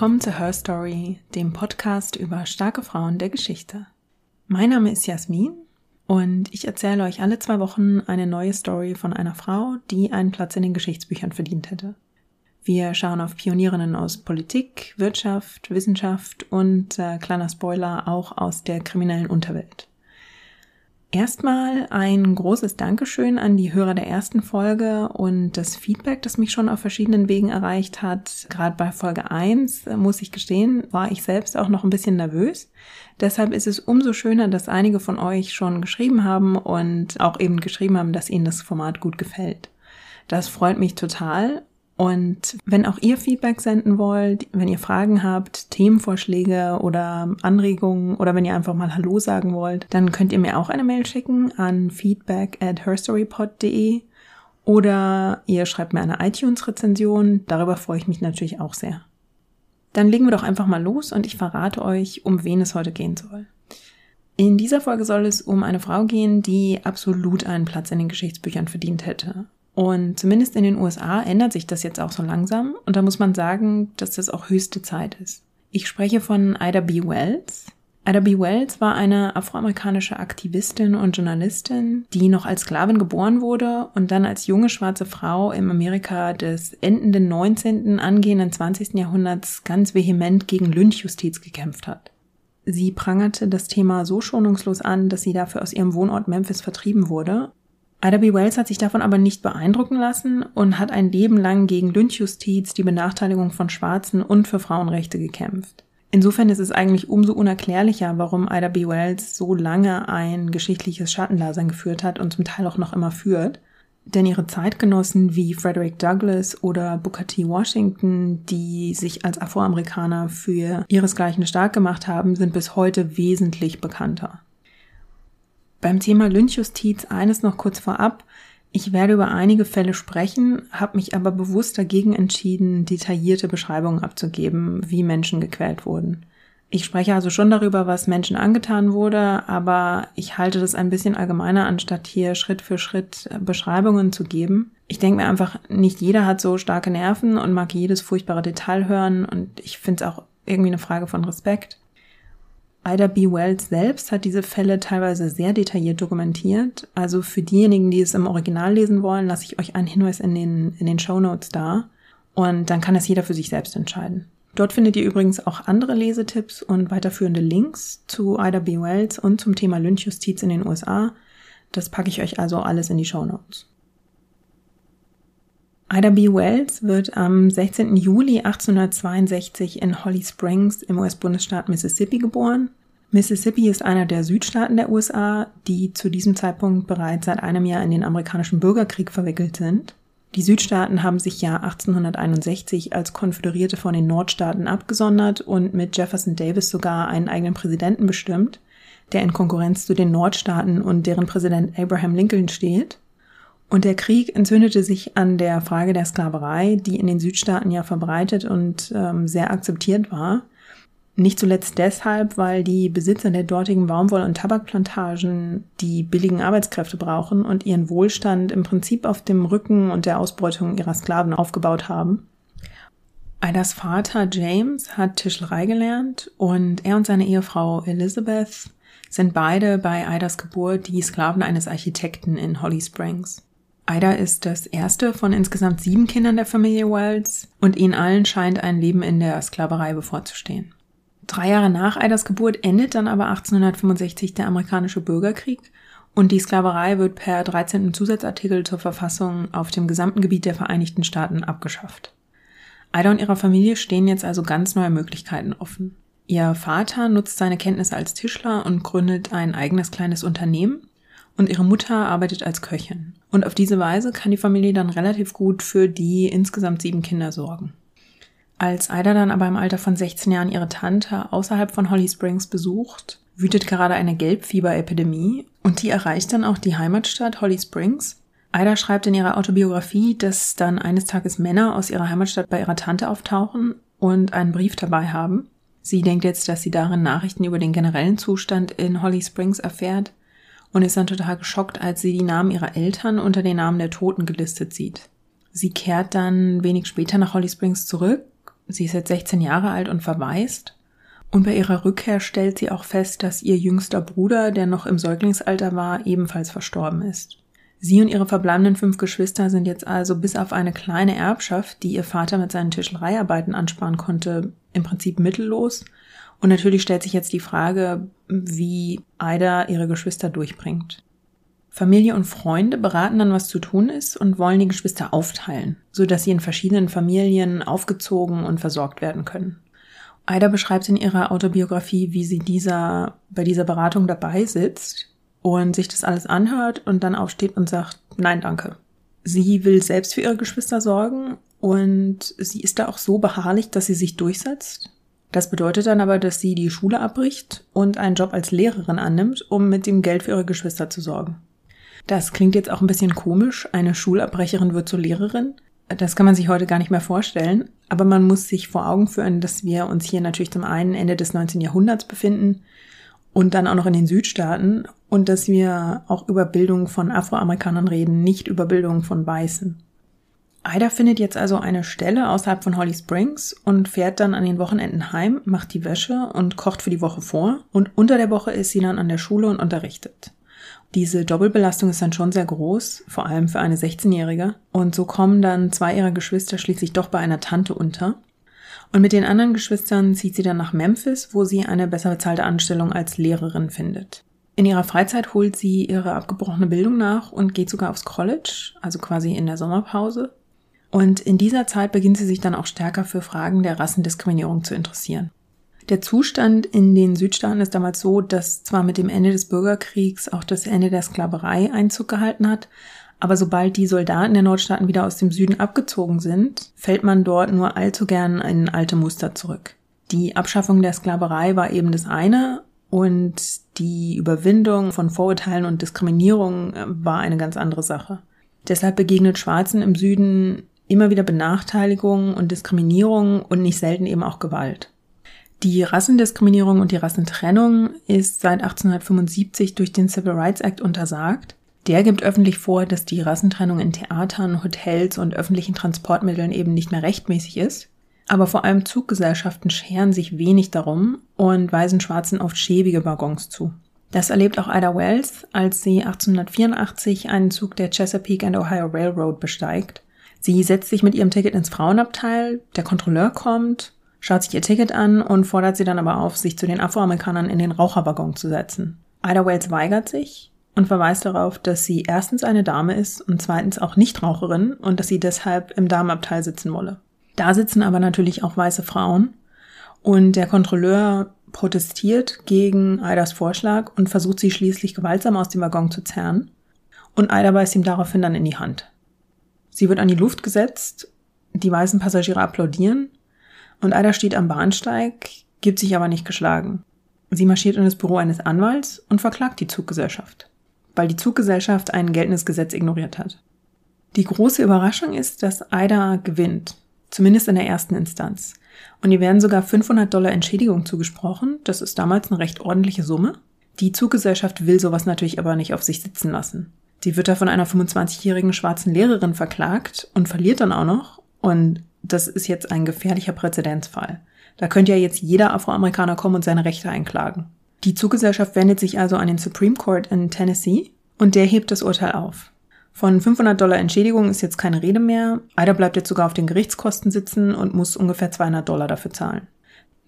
Willkommen zu Her Story, dem Podcast über starke Frauen der Geschichte. Mein Name ist Jasmin und ich erzähle euch alle zwei Wochen eine neue Story von einer Frau, die einen Platz in den Geschichtsbüchern verdient hätte. Wir schauen auf Pionierinnen aus Politik, Wirtschaft, Wissenschaft und äh, kleiner Spoiler auch aus der kriminellen Unterwelt. Erstmal ein großes Dankeschön an die Hörer der ersten Folge und das Feedback, das mich schon auf verschiedenen Wegen erreicht hat. Gerade bei Folge 1, äh, muss ich gestehen, war ich selbst auch noch ein bisschen nervös. Deshalb ist es umso schöner, dass einige von euch schon geschrieben haben und auch eben geschrieben haben, dass ihnen das Format gut gefällt. Das freut mich total und wenn auch ihr Feedback senden wollt, wenn ihr Fragen habt, Themenvorschläge oder Anregungen oder wenn ihr einfach mal Hallo sagen wollt, dann könnt ihr mir auch eine Mail schicken an feedback at herstorypod.de oder ihr schreibt mir eine iTunes-Rezension. Darüber freue ich mich natürlich auch sehr. Dann legen wir doch einfach mal los und ich verrate euch, um wen es heute gehen soll. In dieser Folge soll es um eine Frau gehen, die absolut einen Platz in den Geschichtsbüchern verdient hätte. Und zumindest in den USA ändert sich das jetzt auch so langsam. Und da muss man sagen, dass das auch höchste Zeit ist. Ich spreche von Ida B. Wells. Ida B. Wells war eine afroamerikanische Aktivistin und Journalistin, die noch als Sklavin geboren wurde und dann als junge schwarze Frau im Amerika des endenden 19., angehenden 20. Jahrhunderts ganz vehement gegen Lynchjustiz gekämpft hat. Sie prangerte das Thema so schonungslos an, dass sie dafür aus ihrem Wohnort Memphis vertrieben wurde Ida B. Wells hat sich davon aber nicht beeindrucken lassen und hat ein Leben lang gegen Lynchjustiz, die Benachteiligung von Schwarzen und für Frauenrechte gekämpft. Insofern ist es eigentlich umso unerklärlicher, warum Ida B. Wells so lange ein geschichtliches Schattendasein geführt hat und zum Teil auch noch immer führt. Denn ihre Zeitgenossen wie Frederick Douglass oder Booker T. Washington, die sich als Afroamerikaner für ihresgleichen stark gemacht haben, sind bis heute wesentlich bekannter. Beim Thema Lynchjustiz eines noch kurz vorab. Ich werde über einige Fälle sprechen, habe mich aber bewusst dagegen entschieden, detaillierte Beschreibungen abzugeben, wie Menschen gequält wurden. Ich spreche also schon darüber, was Menschen angetan wurde, aber ich halte das ein bisschen allgemeiner, anstatt hier Schritt für Schritt Beschreibungen zu geben. Ich denke mir einfach, nicht jeder hat so starke Nerven und mag jedes furchtbare Detail hören und ich finde es auch irgendwie eine Frage von Respekt. Ida B. Wells selbst hat diese Fälle teilweise sehr detailliert dokumentiert. Also für diejenigen, die es im Original lesen wollen, lasse ich euch einen Hinweis in den, in den Show Notes da. Und dann kann es jeder für sich selbst entscheiden. Dort findet ihr übrigens auch andere Lesetipps und weiterführende Links zu Ida B. Wells und zum Thema Lynchjustiz in den USA. Das packe ich euch also alles in die Show Notes. Ida B. Wells wird am 16. Juli 1862 in Holly Springs im US-Bundesstaat Mississippi geboren. Mississippi ist einer der Südstaaten der USA, die zu diesem Zeitpunkt bereits seit einem Jahr in den amerikanischen Bürgerkrieg verwickelt sind. Die Südstaaten haben sich ja 1861 als Konföderierte von den Nordstaaten abgesondert und mit Jefferson Davis sogar einen eigenen Präsidenten bestimmt, der in Konkurrenz zu den Nordstaaten und deren Präsident Abraham Lincoln steht. Und der Krieg entzündete sich an der Frage der Sklaverei, die in den Südstaaten ja verbreitet und ähm, sehr akzeptiert war. Nicht zuletzt deshalb, weil die Besitzer der dortigen Baumwoll- und Tabakplantagen die billigen Arbeitskräfte brauchen und ihren Wohlstand im Prinzip auf dem Rücken und der Ausbeutung ihrer Sklaven aufgebaut haben. Idas Vater James hat Tischlerei gelernt und er und seine Ehefrau Elizabeth sind beide bei Idas Geburt die Sklaven eines Architekten in Holly Springs. Ida ist das erste von insgesamt sieben Kindern der Familie Wells und ihnen allen scheint ein Leben in der Sklaverei bevorzustehen. Drei Jahre nach Idas Geburt endet dann aber 1865 der amerikanische Bürgerkrieg und die Sklaverei wird per 13. Zusatzartikel zur Verfassung auf dem gesamten Gebiet der Vereinigten Staaten abgeschafft. Ida und ihre Familie stehen jetzt also ganz neue Möglichkeiten offen. Ihr Vater nutzt seine Kenntnisse als Tischler und gründet ein eigenes kleines Unternehmen und ihre Mutter arbeitet als Köchin. Und auf diese Weise kann die Familie dann relativ gut für die insgesamt sieben Kinder sorgen. Als Ida dann aber im Alter von 16 Jahren ihre Tante außerhalb von Holly Springs besucht, wütet gerade eine Gelbfieberepidemie und die erreicht dann auch die Heimatstadt Holly Springs. Ida schreibt in ihrer Autobiografie, dass dann eines Tages Männer aus ihrer Heimatstadt bei ihrer Tante auftauchen und einen Brief dabei haben. Sie denkt jetzt, dass sie darin Nachrichten über den generellen Zustand in Holly Springs erfährt und ist dann total geschockt, als sie die Namen ihrer Eltern unter den Namen der Toten gelistet sieht. Sie kehrt dann wenig später nach Holly Springs zurück, Sie ist jetzt 16 Jahre alt und verwaist. Und bei ihrer Rückkehr stellt sie auch fest, dass ihr jüngster Bruder, der noch im Säuglingsalter war, ebenfalls verstorben ist. Sie und ihre verbleibenden fünf Geschwister sind jetzt also bis auf eine kleine Erbschaft, die ihr Vater mit seinen Tischlereiarbeiten ansparen konnte, im Prinzip mittellos. Und natürlich stellt sich jetzt die Frage, wie Aida ihre Geschwister durchbringt. Familie und Freunde beraten dann, was zu tun ist und wollen die Geschwister aufteilen, so dass sie in verschiedenen Familien aufgezogen und versorgt werden können. Aida beschreibt in ihrer Autobiografie, wie sie dieser, bei dieser Beratung dabei sitzt und sich das alles anhört und dann aufsteht und sagt, nein, danke. Sie will selbst für ihre Geschwister sorgen und sie ist da auch so beharrlich, dass sie sich durchsetzt. Das bedeutet dann aber, dass sie die Schule abbricht und einen Job als Lehrerin annimmt, um mit dem Geld für ihre Geschwister zu sorgen. Das klingt jetzt auch ein bisschen komisch. Eine Schulabbrecherin wird zur Lehrerin. Das kann man sich heute gar nicht mehr vorstellen. Aber man muss sich vor Augen führen, dass wir uns hier natürlich zum einen Ende des 19. Jahrhunderts befinden und dann auch noch in den Südstaaten und dass wir auch über Bildung von Afroamerikanern reden, nicht über Bildung von Weißen. Ida findet jetzt also eine Stelle außerhalb von Holly Springs und fährt dann an den Wochenenden heim, macht die Wäsche und kocht für die Woche vor und unter der Woche ist sie dann an der Schule und unterrichtet. Diese Doppelbelastung ist dann schon sehr groß, vor allem für eine 16-Jährige. Und so kommen dann zwei ihrer Geschwister schließlich doch bei einer Tante unter. Und mit den anderen Geschwistern zieht sie dann nach Memphis, wo sie eine besser bezahlte Anstellung als Lehrerin findet. In ihrer Freizeit holt sie ihre abgebrochene Bildung nach und geht sogar aufs College, also quasi in der Sommerpause. Und in dieser Zeit beginnt sie sich dann auch stärker für Fragen der Rassendiskriminierung zu interessieren. Der Zustand in den Südstaaten ist damals so, dass zwar mit dem Ende des Bürgerkriegs auch das Ende der Sklaverei Einzug gehalten hat, aber sobald die Soldaten der Nordstaaten wieder aus dem Süden abgezogen sind, fällt man dort nur allzu gern in alte Muster zurück. Die Abschaffung der Sklaverei war eben das eine und die Überwindung von Vorurteilen und Diskriminierung äh, war eine ganz andere Sache. Deshalb begegnet Schwarzen im Süden immer wieder Benachteiligung und Diskriminierung und nicht selten eben auch Gewalt. Die Rassendiskriminierung und die Rassentrennung ist seit 1875 durch den Civil Rights Act untersagt. Der gibt öffentlich vor, dass die Rassentrennung in Theatern, Hotels und öffentlichen Transportmitteln eben nicht mehr rechtmäßig ist. Aber vor allem Zuggesellschaften scheren sich wenig darum und weisen Schwarzen oft schäbige Waggons zu. Das erlebt auch Ida Wells, als sie 1884 einen Zug der Chesapeake and Ohio Railroad besteigt. Sie setzt sich mit ihrem Ticket ins Frauenabteil, der Kontrolleur kommt, schaut sich ihr Ticket an und fordert sie dann aber auf, sich zu den Afroamerikanern in den Raucherwaggon zu setzen. Ida Wales weigert sich und verweist darauf, dass sie erstens eine Dame ist und zweitens auch Nichtraucherin und dass sie deshalb im Damenabteil sitzen wolle. Da sitzen aber natürlich auch weiße Frauen und der Kontrolleur protestiert gegen Idas Vorschlag und versucht sie schließlich gewaltsam aus dem Waggon zu zerren und Ida beißt ihm daraufhin dann in die Hand. Sie wird an die Luft gesetzt, die weißen Passagiere applaudieren und Ada steht am Bahnsteig, gibt sich aber nicht geschlagen. Sie marschiert in das Büro eines Anwalts und verklagt die Zuggesellschaft, weil die Zuggesellschaft ein geltendes Gesetz ignoriert hat. Die große Überraschung ist, dass Aida gewinnt, zumindest in der ersten Instanz. Und ihr werden sogar 500 Dollar Entschädigung zugesprochen. Das ist damals eine recht ordentliche Summe. Die Zuggesellschaft will sowas natürlich aber nicht auf sich sitzen lassen. Sie wird da von einer 25-jährigen schwarzen Lehrerin verklagt und verliert dann auch noch. Und das ist jetzt ein gefährlicher Präzedenzfall. Da könnte ja jetzt jeder Afroamerikaner kommen und seine Rechte einklagen. Die Zuggesellschaft wendet sich also an den Supreme Court in Tennessee und der hebt das Urteil auf. Von 500 Dollar Entschädigung ist jetzt keine Rede mehr. Ida bleibt jetzt sogar auf den Gerichtskosten sitzen und muss ungefähr 200 Dollar dafür zahlen.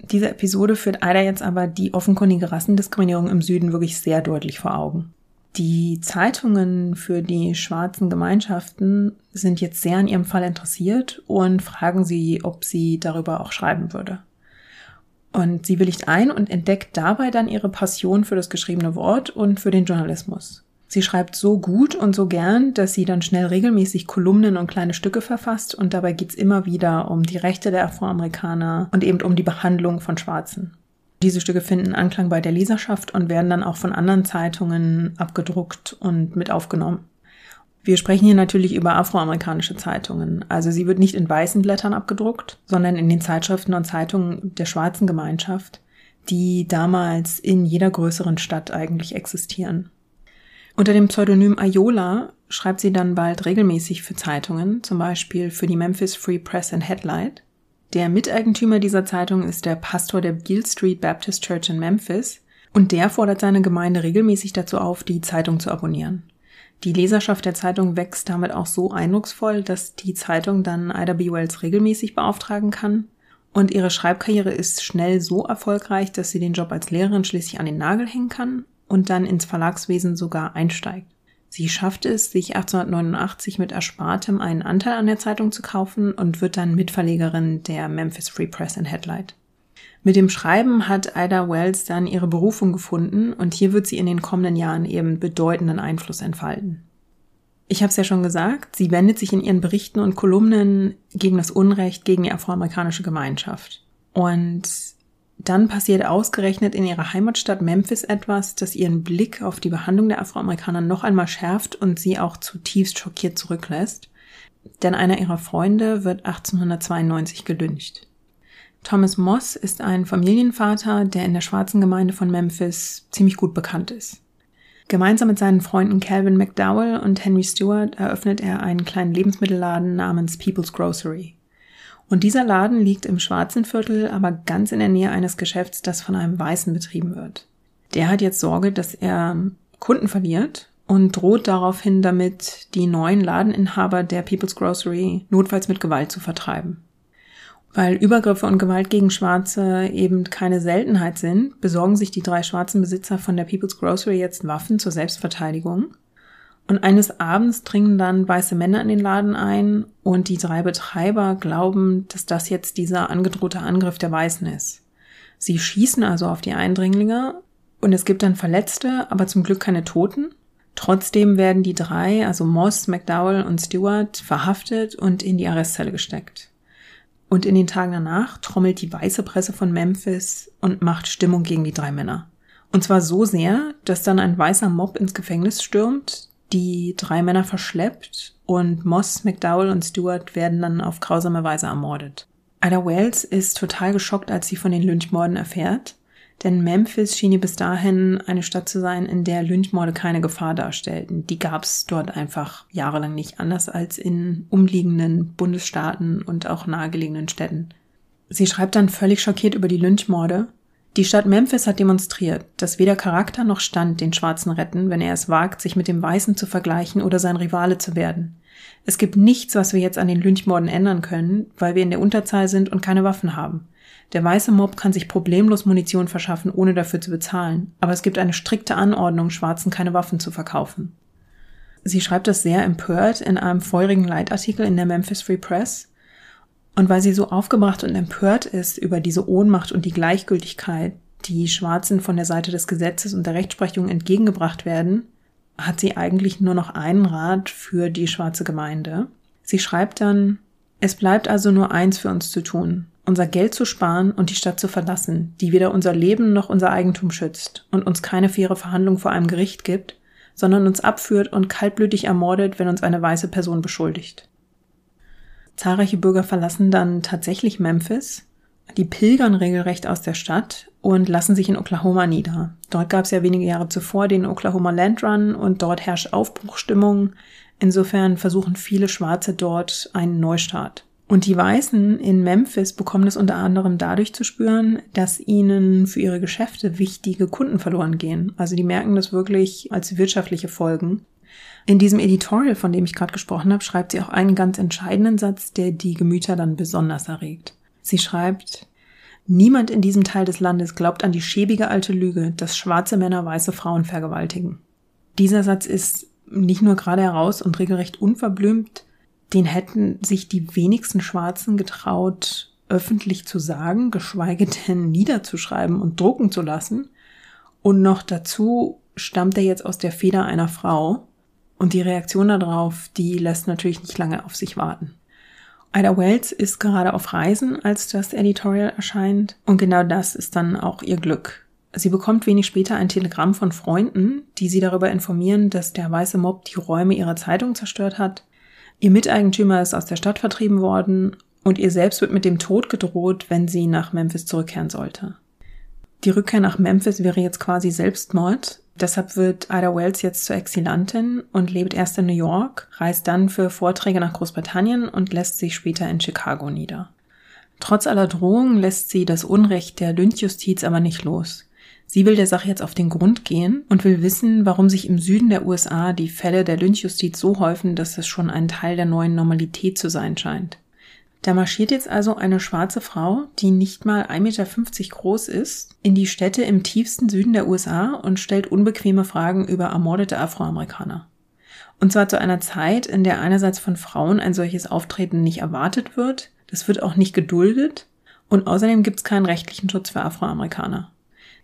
Diese Episode führt Ida jetzt aber die offenkundige Rassendiskriminierung im Süden wirklich sehr deutlich vor Augen. Die Zeitungen für die schwarzen Gemeinschaften sind jetzt sehr an ihrem Fall interessiert und fragen sie, ob sie darüber auch schreiben würde. Und sie willigt ein und entdeckt dabei dann ihre Passion für das geschriebene Wort und für den Journalismus. Sie schreibt so gut und so gern, dass sie dann schnell regelmäßig Kolumnen und kleine Stücke verfasst und dabei geht's immer wieder um die Rechte der Afroamerikaner und eben um die Behandlung von Schwarzen. Diese Stücke finden Anklang bei der Leserschaft und werden dann auch von anderen Zeitungen abgedruckt und mit aufgenommen. Wir sprechen hier natürlich über afroamerikanische Zeitungen. Also sie wird nicht in weißen Blättern abgedruckt, sondern in den Zeitschriften und Zeitungen der schwarzen Gemeinschaft, die damals in jeder größeren Stadt eigentlich existieren. Unter dem Pseudonym Ayola schreibt sie dann bald regelmäßig für Zeitungen, zum Beispiel für die Memphis Free Press and Headlight. Der Miteigentümer dieser Zeitung ist der Pastor der Beale Street Baptist Church in Memphis und der fordert seine Gemeinde regelmäßig dazu auf, die Zeitung zu abonnieren. Die Leserschaft der Zeitung wächst damit auch so eindrucksvoll, dass die Zeitung dann Ida B. Wells regelmäßig beauftragen kann. Und ihre Schreibkarriere ist schnell so erfolgreich, dass sie den Job als Lehrerin schließlich an den Nagel hängen kann und dann ins Verlagswesen sogar einsteigt. Sie schafft es, sich 1889 mit Erspartem einen Anteil an der Zeitung zu kaufen und wird dann Mitverlegerin der Memphis Free Press and Headlight. Mit dem Schreiben hat Ida Wells dann ihre Berufung gefunden und hier wird sie in den kommenden Jahren eben bedeutenden Einfluss entfalten. Ich habe es ja schon gesagt, sie wendet sich in ihren Berichten und Kolumnen gegen das Unrecht gegen die afroamerikanische Gemeinschaft. Und dann passiert ausgerechnet in ihrer Heimatstadt Memphis etwas, das ihren Blick auf die Behandlung der Afroamerikaner noch einmal schärft und sie auch zutiefst schockiert zurücklässt. Denn einer ihrer Freunde wird 1892 gelyncht. Thomas Moss ist ein Familienvater, der in der schwarzen Gemeinde von Memphis ziemlich gut bekannt ist. Gemeinsam mit seinen Freunden Calvin McDowell und Henry Stewart eröffnet er einen kleinen Lebensmittelladen namens People's Grocery. Und dieser Laden liegt im schwarzen Viertel, aber ganz in der Nähe eines Geschäfts, das von einem Weißen betrieben wird. Der hat jetzt Sorge, dass er Kunden verliert und droht daraufhin damit, die neuen Ladeninhaber der People's Grocery notfalls mit Gewalt zu vertreiben. Weil Übergriffe und Gewalt gegen Schwarze eben keine Seltenheit sind, besorgen sich die drei schwarzen Besitzer von der People's Grocery jetzt Waffen zur Selbstverteidigung. Und eines Abends dringen dann weiße Männer in den Laden ein und die drei Betreiber glauben, dass das jetzt dieser angedrohte Angriff der Weißen ist. Sie schießen also auf die Eindringlinge und es gibt dann Verletzte, aber zum Glück keine Toten. Trotzdem werden die drei, also Moss, McDowell und Stewart, verhaftet und in die Arrestzelle gesteckt. Und in den Tagen danach trommelt die weiße Presse von Memphis und macht Stimmung gegen die drei Männer. Und zwar so sehr, dass dann ein weißer Mob ins Gefängnis stürmt, die drei Männer verschleppt und Moss, McDowell und Stewart werden dann auf grausame Weise ermordet. Ida Wells ist total geschockt, als sie von den Lynchmorden erfährt denn Memphis schien ihr bis dahin eine Stadt zu sein, in der Lynchmorde keine Gefahr darstellten. Die gab es dort einfach jahrelang nicht, anders als in umliegenden Bundesstaaten und auch nahegelegenen Städten. Sie schreibt dann völlig schockiert über die Lynchmorde. Die Stadt Memphis hat demonstriert, dass weder Charakter noch Stand den Schwarzen retten, wenn er es wagt, sich mit dem Weißen zu vergleichen oder sein Rivale zu werden. Es gibt nichts, was wir jetzt an den Lynchmorden ändern können, weil wir in der Unterzahl sind und keine Waffen haben. Der weiße Mob kann sich problemlos Munition verschaffen, ohne dafür zu bezahlen, aber es gibt eine strikte Anordnung, Schwarzen keine Waffen zu verkaufen. Sie schreibt das sehr empört in einem feurigen Leitartikel in der Memphis Free Press. Und weil sie so aufgebracht und empört ist über diese Ohnmacht und die Gleichgültigkeit, die Schwarzen von der Seite des Gesetzes und der Rechtsprechung entgegengebracht werden, hat sie eigentlich nur noch einen Rat für die schwarze Gemeinde. Sie schreibt dann, es bleibt also nur eins für uns zu tun, unser Geld zu sparen und die Stadt zu verlassen, die weder unser Leben noch unser Eigentum schützt und uns keine faire Verhandlung vor einem Gericht gibt, sondern uns abführt und kaltblütig ermordet, wenn uns eine weiße Person beschuldigt. Zahlreiche Bürger verlassen dann tatsächlich Memphis, die pilgern regelrecht aus der Stadt und lassen sich in Oklahoma nieder. Dort gab es ja wenige Jahre zuvor den Oklahoma Land Run und dort herrscht Aufbruchstimmung. Insofern versuchen viele Schwarze dort einen Neustart. Und die Weißen in Memphis bekommen es unter anderem dadurch zu spüren, dass ihnen für ihre Geschäfte wichtige Kunden verloren gehen. Also die merken das wirklich als wirtschaftliche Folgen. In diesem Editorial, von dem ich gerade gesprochen habe, schreibt sie auch einen ganz entscheidenden Satz, der die Gemüter dann besonders erregt. Sie schreibt, Niemand in diesem Teil des Landes glaubt an die schäbige alte Lüge, dass schwarze Männer weiße Frauen vergewaltigen. Dieser Satz ist nicht nur gerade heraus und regelrecht unverblümt, den hätten sich die wenigsten Schwarzen getraut, öffentlich zu sagen, geschweige denn niederzuschreiben und drucken zu lassen. Und noch dazu stammt er jetzt aus der Feder einer Frau. Und die Reaktion darauf, die lässt natürlich nicht lange auf sich warten. Ida Wells ist gerade auf Reisen, als das Editorial erscheint. Und genau das ist dann auch ihr Glück. Sie bekommt wenig später ein Telegramm von Freunden, die sie darüber informieren, dass der weiße Mob die Räume ihrer Zeitung zerstört hat Ihr Miteigentümer ist aus der Stadt vertrieben worden und ihr selbst wird mit dem Tod gedroht, wenn sie nach Memphis zurückkehren sollte. Die Rückkehr nach Memphis wäre jetzt quasi Selbstmord. Deshalb wird Ida Wells jetzt zur Exilantin und lebt erst in New York, reist dann für Vorträge nach Großbritannien und lässt sich später in Chicago nieder. Trotz aller Drohungen lässt sie das Unrecht der Lynchjustiz aber nicht los. Sie will der Sache jetzt auf den Grund gehen und will wissen, warum sich im Süden der USA die Fälle der Lynchjustiz so häufen, dass es schon ein Teil der neuen Normalität zu sein scheint. Da marschiert jetzt also eine schwarze Frau, die nicht mal 1,50 Meter groß ist, in die Städte im tiefsten Süden der USA und stellt unbequeme Fragen über ermordete Afroamerikaner. Und zwar zu einer Zeit, in der einerseits von Frauen ein solches Auftreten nicht erwartet wird, das wird auch nicht geduldet und außerdem gibt es keinen rechtlichen Schutz für Afroamerikaner.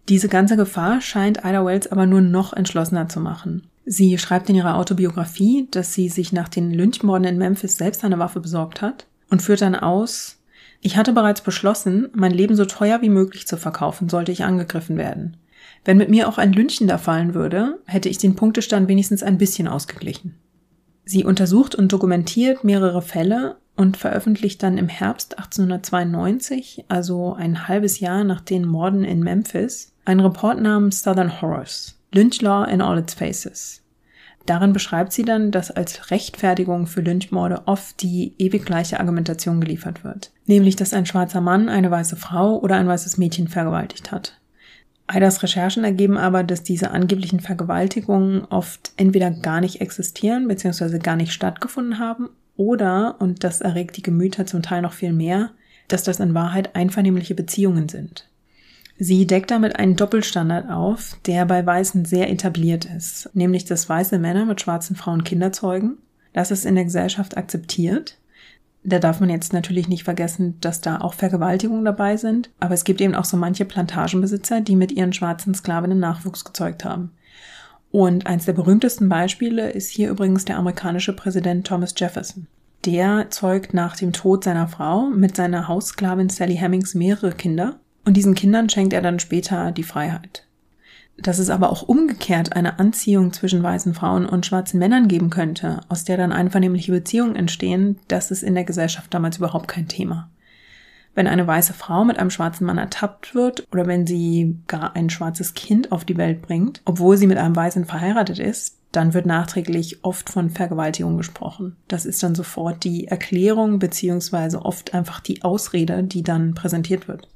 Diese ganze Gefahr scheint Ida Wells aber nur noch entschlossener zu machen. Sie schreibt in ihrer Autobiografie, dass sie sich nach den Lynchmorden in Memphis selbst eine Waffe besorgt hat und führt dann aus, ich hatte bereits beschlossen, mein Leben so teuer wie möglich zu verkaufen, sollte ich angegriffen werden. Wenn mit mir auch ein Lynchen da fallen würde, hätte ich den Punktestand wenigstens ein bisschen ausgeglichen. Sie untersucht und dokumentiert mehrere Fälle und veröffentlicht dann im Herbst 1892, also ein halbes Jahr nach den Morden in Memphis, einen Report namens Southern Horrors, Lynch Law in all its faces. Darin beschreibt sie dann, dass als Rechtfertigung für Lynchmorde oft die ewig gleiche Argumentation geliefert wird. Nämlich, dass ein schwarzer Mann eine weiße Frau oder ein weißes Mädchen vergewaltigt hat. Aidas Recherchen ergeben aber, dass diese angeblichen Vergewaltigungen oft entweder gar nicht existieren bzw. gar nicht stattgefunden haben oder, und das erregt die Gemüter zum Teil noch viel mehr, dass das in Wahrheit einvernehmliche Beziehungen sind. Sie deckt damit einen Doppelstandard auf, der bei Weißen sehr etabliert ist, nämlich dass weiße Männer mit schwarzen Frauen Kinder zeugen. Das ist in der Gesellschaft akzeptiert. Da darf man jetzt natürlich nicht vergessen, dass da auch Vergewaltigungen dabei sind, aber es gibt eben auch so manche Plantagenbesitzer, die mit ihren schwarzen Sklavinnen Nachwuchs gezeugt haben. Und eins der berühmtesten Beispiele ist hier übrigens der amerikanische Präsident Thomas Jefferson. Der zeugt nach dem Tod seiner Frau mit seiner Haussklavin Sally Hemmings mehrere Kinder und diesen Kindern schenkt er dann später die Freiheit. Dass es aber auch umgekehrt eine Anziehung zwischen weißen Frauen und schwarzen Männern geben könnte, aus der dann einvernehmliche Beziehungen entstehen, das ist in der Gesellschaft damals überhaupt kein Thema. Wenn eine weiße Frau mit einem schwarzen Mann ertappt wird oder wenn sie gar ein schwarzes Kind auf die Welt bringt, obwohl sie mit einem Weißen verheiratet ist, dann wird nachträglich oft von Vergewaltigung gesprochen. Das ist dann sofort die Erklärung beziehungsweise oft einfach die Ausrede, die dann präsentiert wird.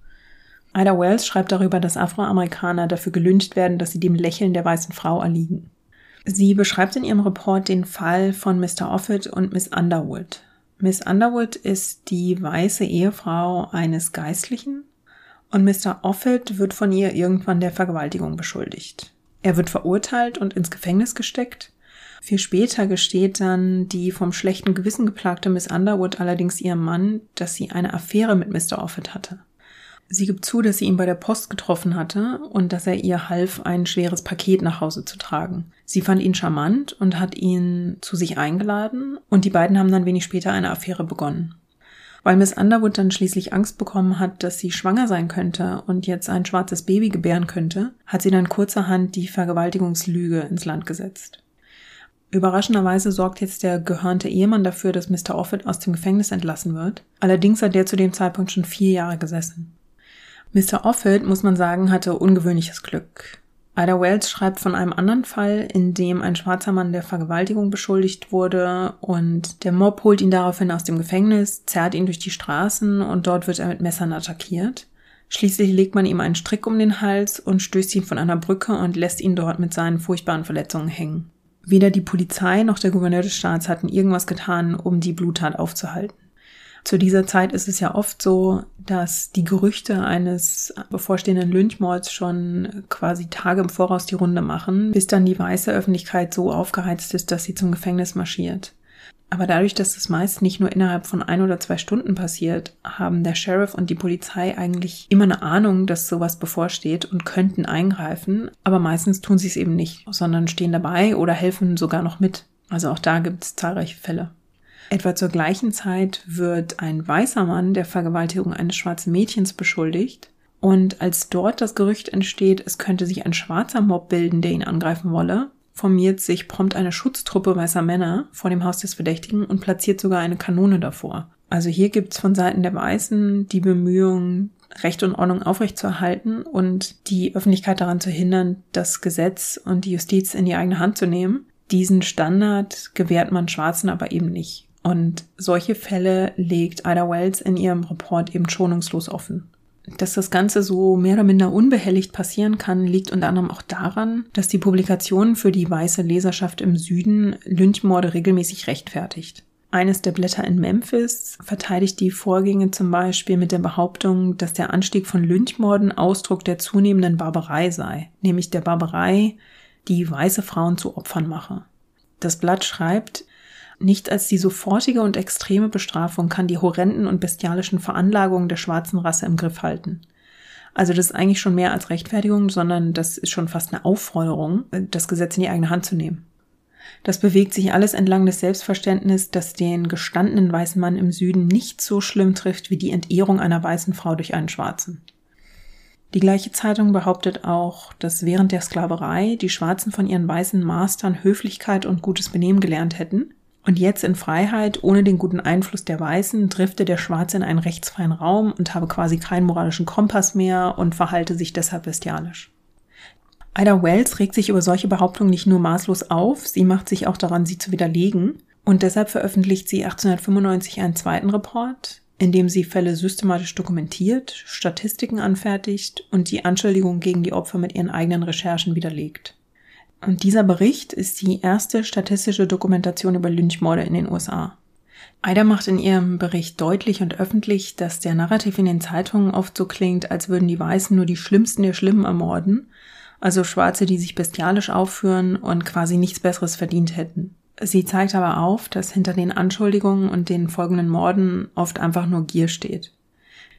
Ida Wells schreibt darüber, dass Afroamerikaner dafür gelyncht werden, dass sie dem Lächeln der weißen Frau erliegen. Sie beschreibt in ihrem Report den Fall von Mr. Offit und Miss Underwood. Miss Underwood ist die weiße Ehefrau eines Geistlichen und Mr. Offit wird von ihr irgendwann der Vergewaltigung beschuldigt. Er wird verurteilt und ins Gefängnis gesteckt. Viel später gesteht dann die vom schlechten Gewissen geplagte Miss Underwood allerdings ihrem Mann, dass sie eine Affäre mit Mr. Offit hatte. Sie gibt zu, dass sie ihn bei der Post getroffen hatte und dass er ihr half, ein schweres Paket nach Hause zu tragen. Sie fand ihn charmant und hat ihn zu sich eingeladen und die beiden haben dann wenig später eine Affäre begonnen. Weil Miss Underwood dann schließlich Angst bekommen hat, dass sie schwanger sein könnte und jetzt ein schwarzes Baby gebären könnte, hat sie dann kurzerhand die Vergewaltigungslüge ins Land gesetzt. Überraschenderweise sorgt jetzt der gehörnte Ehemann dafür, dass Mr. Offit aus dem Gefängnis entlassen wird. Allerdings hat der zu dem Zeitpunkt schon vier Jahre gesessen. Mr. Offit, muss man sagen, hatte ungewöhnliches Glück. Ida Wells schreibt von einem anderen Fall, in dem ein schwarzer Mann der Vergewaltigung beschuldigt wurde und der Mob holt ihn daraufhin aus dem Gefängnis, zerrt ihn durch die Straßen und dort wird er mit Messern attackiert. Schließlich legt man ihm einen Strick um den Hals und stößt ihn von einer Brücke und lässt ihn dort mit seinen furchtbaren Verletzungen hängen. Weder die Polizei noch der Gouverneur des Staats hatten irgendwas getan, um die Bluttat aufzuhalten. Zu dieser Zeit ist es ja oft so, dass die Gerüchte eines bevorstehenden Lynchmords schon quasi Tage im Voraus die Runde machen, bis dann die weiße Öffentlichkeit so aufgeheizt ist, dass sie zum Gefängnis marschiert. Aber dadurch, dass das meist nicht nur innerhalb von ein oder zwei Stunden passiert, haben der Sheriff und die Polizei eigentlich immer eine Ahnung, dass sowas bevorsteht und könnten eingreifen, aber meistens tun sie es eben nicht, sondern stehen dabei oder helfen sogar noch mit. Also auch da gibt es zahlreiche Fälle. Etwa zur gleichen Zeit wird ein weißer Mann der Vergewaltigung eines schwarzen Mädchens beschuldigt. Und als dort das Gerücht entsteht, es könnte sich ein schwarzer Mob bilden, der ihn angreifen wolle, formiert sich prompt eine Schutztruppe weißer Männer vor dem Haus des Verdächtigen und platziert sogar eine Kanone davor. Also hier gibt's von Seiten der Weißen die Bemühungen, Recht und Ordnung aufrechtzuerhalten und die Öffentlichkeit daran zu hindern, das Gesetz und die Justiz in die eigene Hand zu nehmen. Diesen Standard gewährt man Schwarzen aber eben nicht. Und solche Fälle legt Ida Wells in ihrem Report eben schonungslos offen. Dass das Ganze so mehr oder minder unbehelligt passieren kann, liegt unter anderem auch daran, dass die Publikation für die weiße Leserschaft im Süden Lynchmorde regelmäßig rechtfertigt. Eines der Blätter in Memphis verteidigt die Vorgänge zum Beispiel mit der Behauptung, dass der Anstieg von Lynchmorden Ausdruck der zunehmenden Barbarei sei, nämlich der Barbarei, die weiße Frauen zu Opfern mache. Das Blatt schreibt, nicht als die sofortige und extreme Bestrafung kann die horrenden und bestialischen Veranlagungen der schwarzen Rasse im Griff halten. Also das ist eigentlich schon mehr als Rechtfertigung, sondern das ist schon fast eine Aufforderung, das Gesetz in die eigene Hand zu nehmen. Das bewegt sich alles entlang des Selbstverständnisses, dass den gestandenen weißen Mann im Süden nicht so schlimm trifft wie die Entehrung einer weißen Frau durch einen Schwarzen. Die gleiche Zeitung behauptet auch, dass während der Sklaverei die Schwarzen von ihren weißen Mastern Höflichkeit und gutes Benehmen gelernt hätten und jetzt in Freiheit, ohne den guten Einfluss der Weißen, drifte der Schwarze in einen rechtsfreien Raum und habe quasi keinen moralischen Kompass mehr und verhalte sich deshalb bestialisch. Ida Wells regt sich über solche Behauptungen nicht nur maßlos auf, sie macht sich auch daran, sie zu widerlegen. Und deshalb veröffentlicht sie 1895 einen zweiten Report, in dem sie Fälle systematisch dokumentiert, Statistiken anfertigt und die Anschuldigungen gegen die Opfer mit ihren eigenen Recherchen widerlegt. Und dieser Bericht ist die erste statistische Dokumentation über Lynchmorde in den USA. Ida macht in ihrem Bericht deutlich und öffentlich, dass der Narrativ in den Zeitungen oft so klingt, als würden die Weißen nur die Schlimmsten der Schlimmen ermorden, also Schwarze, die sich bestialisch aufführen und quasi nichts Besseres verdient hätten. Sie zeigt aber auf, dass hinter den Anschuldigungen und den folgenden Morden oft einfach nur Gier steht.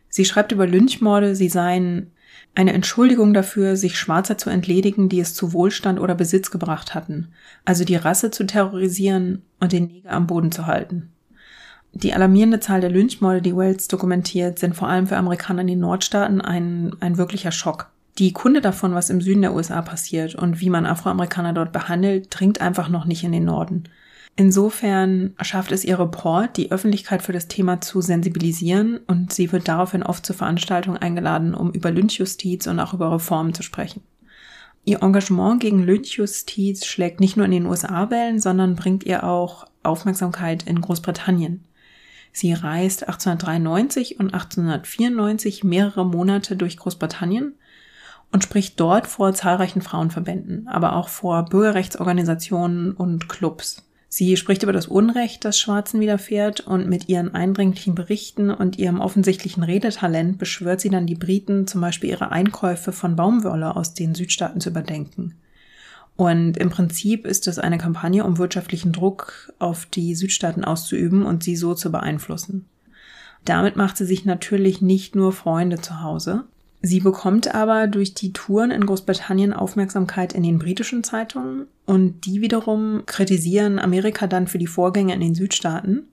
Sie schreibt über Lynchmorde, sie seien eine Entschuldigung dafür, sich Schwarzer zu entledigen, die es zu Wohlstand oder Besitz gebracht hatten, also die Rasse zu terrorisieren und den Neger am Boden zu halten. Die alarmierende Zahl der Lynchmorde, die Wells dokumentiert, sind vor allem für Amerikaner in den Nordstaaten ein, ein wirklicher Schock. Die Kunde davon, was im Süden der USA passiert und wie man Afroamerikaner dort behandelt, dringt einfach noch nicht in den Norden. Insofern schafft es ihr Report, die Öffentlichkeit für das Thema zu sensibilisieren und sie wird daraufhin oft zu Veranstaltungen eingeladen, um über Lynchjustiz und auch über Reformen zu sprechen. Ihr Engagement gegen Lynchjustiz schlägt nicht nur in den USA Wellen, sondern bringt ihr auch Aufmerksamkeit in Großbritannien. Sie reist 1893 und 1894 mehrere Monate durch Großbritannien und spricht dort vor zahlreichen Frauenverbänden, aber auch vor Bürgerrechtsorganisationen und Clubs. Sie spricht über das Unrecht, das Schwarzen widerfährt und mit ihren eindringlichen Berichten und ihrem offensichtlichen Redetalent beschwört sie dann die Briten, zum Beispiel ihre Einkäufe von Baumwolle aus den Südstaaten zu überdenken. Und im Prinzip ist es eine Kampagne, um wirtschaftlichen Druck auf die Südstaaten auszuüben und sie so zu beeinflussen. Damit macht sie sich natürlich nicht nur Freunde zu Hause, Sie bekommt aber durch die Touren in Großbritannien Aufmerksamkeit in den britischen Zeitungen und die wiederum kritisieren Amerika dann für die Vorgänge in den Südstaaten.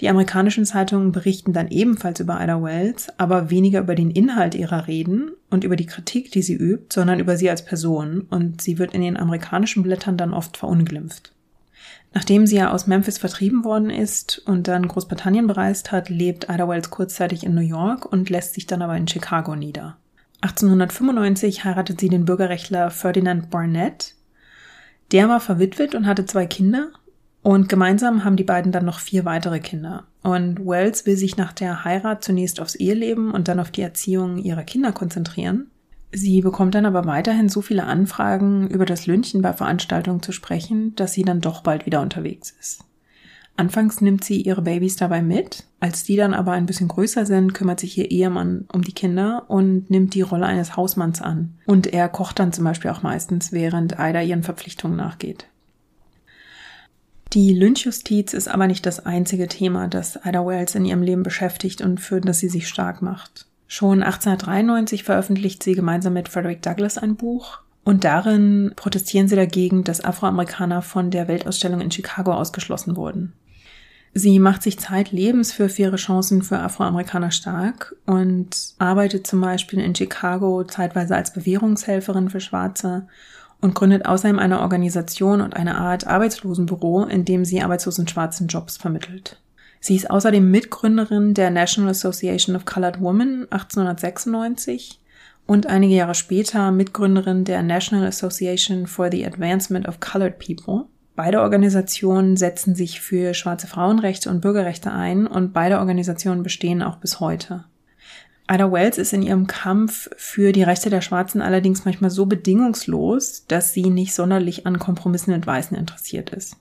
Die amerikanischen Zeitungen berichten dann ebenfalls über Ida Wells, aber weniger über den Inhalt ihrer Reden und über die Kritik, die sie übt, sondern über sie als Person und sie wird in den amerikanischen Blättern dann oft verunglimpft. Nachdem sie ja aus Memphis vertrieben worden ist und dann Großbritannien bereist hat, lebt Ida Wells kurzzeitig in New York und lässt sich dann aber in Chicago nieder. 1895 heiratet sie den Bürgerrechtler Ferdinand Barnett. Der war verwitwet und hatte zwei Kinder und gemeinsam haben die beiden dann noch vier weitere Kinder. Und Wells will sich nach der Heirat zunächst aufs Eheleben und dann auf die Erziehung ihrer Kinder konzentrieren. Sie bekommt dann aber weiterhin so viele Anfragen, über das Lynchen bei Veranstaltungen zu sprechen, dass sie dann doch bald wieder unterwegs ist. Anfangs nimmt sie ihre Babys dabei mit. Als die dann aber ein bisschen größer sind, kümmert sich ihr Ehemann um die Kinder und nimmt die Rolle eines Hausmanns an. Und er kocht dann zum Beispiel auch meistens, während Ida ihren Verpflichtungen nachgeht. Die Lynchjustiz ist aber nicht das einzige Thema, das Ida Wells in ihrem Leben beschäftigt und für das sie sich stark macht. Schon 1893 veröffentlicht sie gemeinsam mit Frederick Douglass ein Buch und darin protestieren sie dagegen, dass Afroamerikaner von der Weltausstellung in Chicago ausgeschlossen wurden. Sie macht sich zeitlebens für faire Chancen für Afroamerikaner stark und arbeitet zum Beispiel in Chicago zeitweise als Bewährungshelferin für Schwarze und gründet außerdem eine Organisation und eine Art Arbeitslosenbüro, in dem sie arbeitslosen schwarzen Jobs vermittelt. Sie ist außerdem Mitgründerin der National Association of Colored Women 1896 und einige Jahre später Mitgründerin der National Association for the Advancement of Colored People. Beide Organisationen setzen sich für schwarze Frauenrechte und Bürgerrechte ein und beide Organisationen bestehen auch bis heute. Ida Wells ist in ihrem Kampf für die Rechte der Schwarzen allerdings manchmal so bedingungslos, dass sie nicht sonderlich an Kompromissen mit Weißen interessiert ist.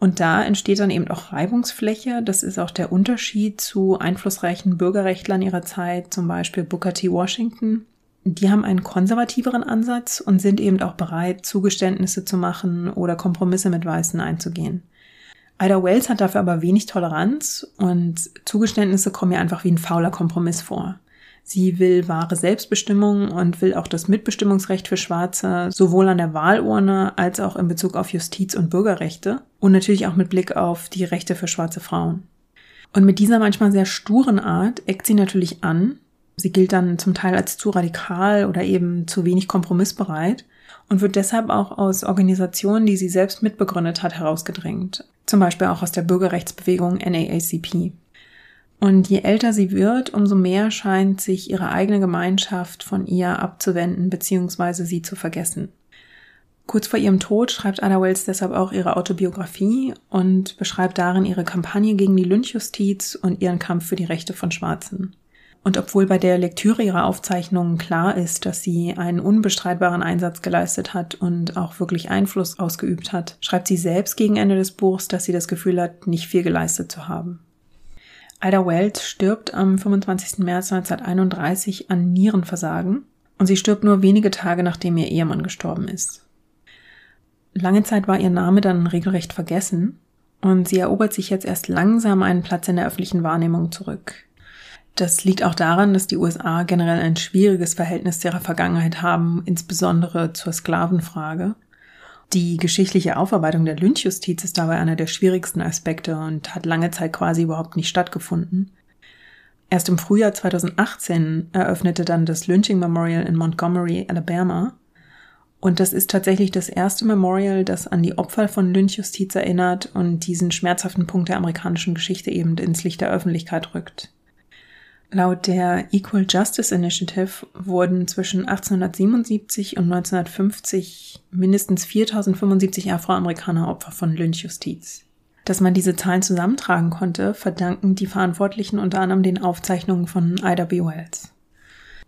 Und da entsteht dann eben auch Reibungsfläche. Das ist auch der Unterschied zu einflussreichen Bürgerrechtlern ihrer Zeit, zum Beispiel Booker T. Washington, die haben einen konservativeren Ansatz und sind eben auch bereit, Zugeständnisse zu machen oder Kompromisse mit Weißen einzugehen. Ida Wells hat dafür aber wenig Toleranz und Zugeständnisse kommen ihr einfach wie ein fauler Kompromiss vor. Sie will wahre Selbstbestimmung und will auch das Mitbestimmungsrecht für Schwarze sowohl an der Wahlurne als auch in Bezug auf Justiz- und Bürgerrechte und natürlich auch mit Blick auf die Rechte für schwarze Frauen. Und mit dieser manchmal sehr sturen Art eckt sie natürlich an Sie gilt dann zum Teil als zu radikal oder eben zu wenig kompromissbereit und wird deshalb auch aus Organisationen, die sie selbst mitbegründet hat, herausgedrängt. Zum Beispiel auch aus der Bürgerrechtsbewegung NAACP. Und je älter sie wird, umso mehr scheint sich ihre eigene Gemeinschaft von ihr abzuwenden bzw. sie zu vergessen. Kurz vor ihrem Tod schreibt Ada Wells deshalb auch ihre Autobiografie und beschreibt darin ihre Kampagne gegen die Lynchjustiz und ihren Kampf für die Rechte von Schwarzen. Und obwohl bei der Lektüre ihrer Aufzeichnungen klar ist, dass sie einen unbestreitbaren Einsatz geleistet hat und auch wirklich Einfluss ausgeübt hat, schreibt sie selbst gegen Ende des Buchs, dass sie das Gefühl hat, nicht viel geleistet zu haben. Ida Wells stirbt am 25. März 1931 an Nierenversagen und sie stirbt nur wenige Tage nachdem ihr Ehemann gestorben ist. Lange Zeit war ihr Name dann regelrecht vergessen und sie erobert sich jetzt erst langsam einen Platz in der öffentlichen Wahrnehmung zurück. Das liegt auch daran, dass die USA generell ein schwieriges Verhältnis zu ihrer Vergangenheit haben, insbesondere zur Sklavenfrage. Die geschichtliche Aufarbeitung der Lynchjustiz ist dabei einer der schwierigsten Aspekte und hat lange Zeit quasi überhaupt nicht stattgefunden. Erst im Frühjahr 2018 eröffnete dann das Lynching Memorial in Montgomery, Alabama. Und das ist tatsächlich das erste Memorial, das an die Opfer von Lynchjustiz erinnert und diesen schmerzhaften Punkt der amerikanischen Geschichte eben ins Licht der Öffentlichkeit rückt. Laut der Equal Justice Initiative wurden zwischen 1877 und 1950 mindestens 4075 Afroamerikaner Opfer von Lynchjustiz. Dass man diese Zahlen zusammentragen konnte, verdanken die Verantwortlichen unter anderem den Aufzeichnungen von Ida B. Wells.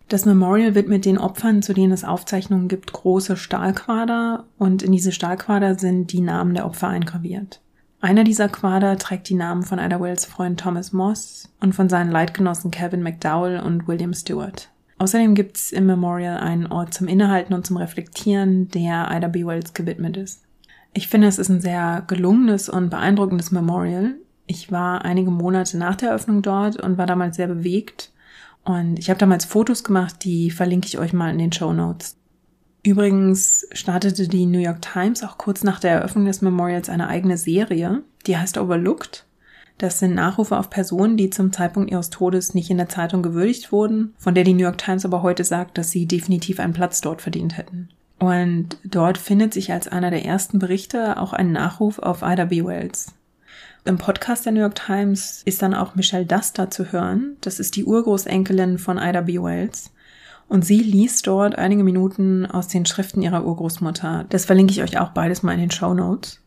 Das Memorial widmet den Opfern, zu denen es Aufzeichnungen gibt, große Stahlquader und in diese Stahlquader sind die Namen der Opfer eingraviert. Einer dieser Quader trägt die Namen von Ida Wells Freund Thomas Moss und von seinen Leitgenossen Kevin McDowell und William Stewart. Außerdem gibt es im Memorial einen Ort zum Innehalten und zum Reflektieren, der Ida B. Wells gewidmet ist. Ich finde, es ist ein sehr gelungenes und beeindruckendes Memorial. Ich war einige Monate nach der Eröffnung dort und war damals sehr bewegt. Und ich habe damals Fotos gemacht, die verlinke ich euch mal in den Show Notes. Übrigens startete die New York Times auch kurz nach der Eröffnung des Memorials eine eigene Serie, die heißt Overlooked. Das sind Nachrufe auf Personen, die zum Zeitpunkt ihres Todes nicht in der Zeitung gewürdigt wurden, von der die New York Times aber heute sagt, dass sie definitiv einen Platz dort verdient hätten. Und dort findet sich als einer der ersten Berichte auch ein Nachruf auf Ida B. Wells. Im Podcast der New York Times ist dann auch Michelle Duster zu hören. Das ist die Urgroßenkelin von Ida B. Wells und sie liest dort einige Minuten aus den Schriften ihrer Urgroßmutter. Das verlinke ich euch auch beides mal in den Show Notes.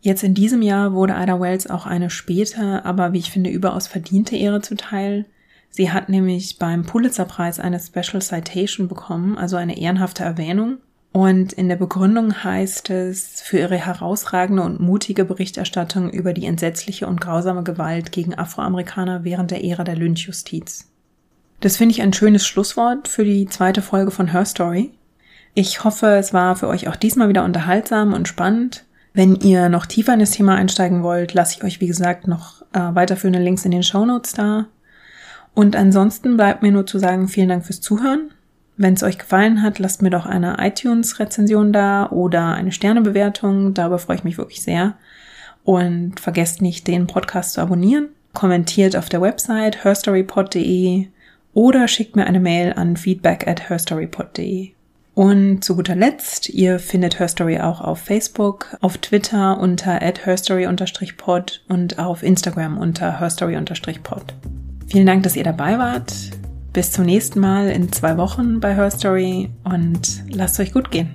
Jetzt in diesem Jahr wurde Ida Wells auch eine späte, aber wie ich finde überaus verdiente Ehre zuteil. Sie hat nämlich beim Pulitzerpreis eine Special Citation bekommen, also eine ehrenhafte Erwähnung. Und in der Begründung heißt es, für ihre herausragende und mutige Berichterstattung über die entsetzliche und grausame Gewalt gegen Afroamerikaner während der Ära der Lynchjustiz. Das finde ich ein schönes Schlusswort für die zweite Folge von Her Story. Ich hoffe, es war für euch auch diesmal wieder unterhaltsam und spannend. Wenn ihr noch tiefer in das Thema einsteigen wollt, lasse ich euch, wie gesagt, noch äh, weiterführende Links in den Show Notes da. Und ansonsten bleibt mir nur zu sagen, vielen Dank fürs Zuhören. Wenn es euch gefallen hat, lasst mir doch eine iTunes-Rezension da oder eine Sternebewertung. Darüber freue ich mich wirklich sehr. Und vergesst nicht, den Podcast zu abonnieren. Kommentiert auf der Website herstorypod.de oder schickt mir eine Mail an feedback at herstorypod.de. Und zu guter Letzt, ihr findet Herstory auch auf Facebook, auf Twitter unter herstory-pod und auf Instagram unter herstory-pod. Vielen Dank, dass ihr dabei wart. Bis zum nächsten Mal in zwei Wochen bei Herstory und lasst euch gut gehen.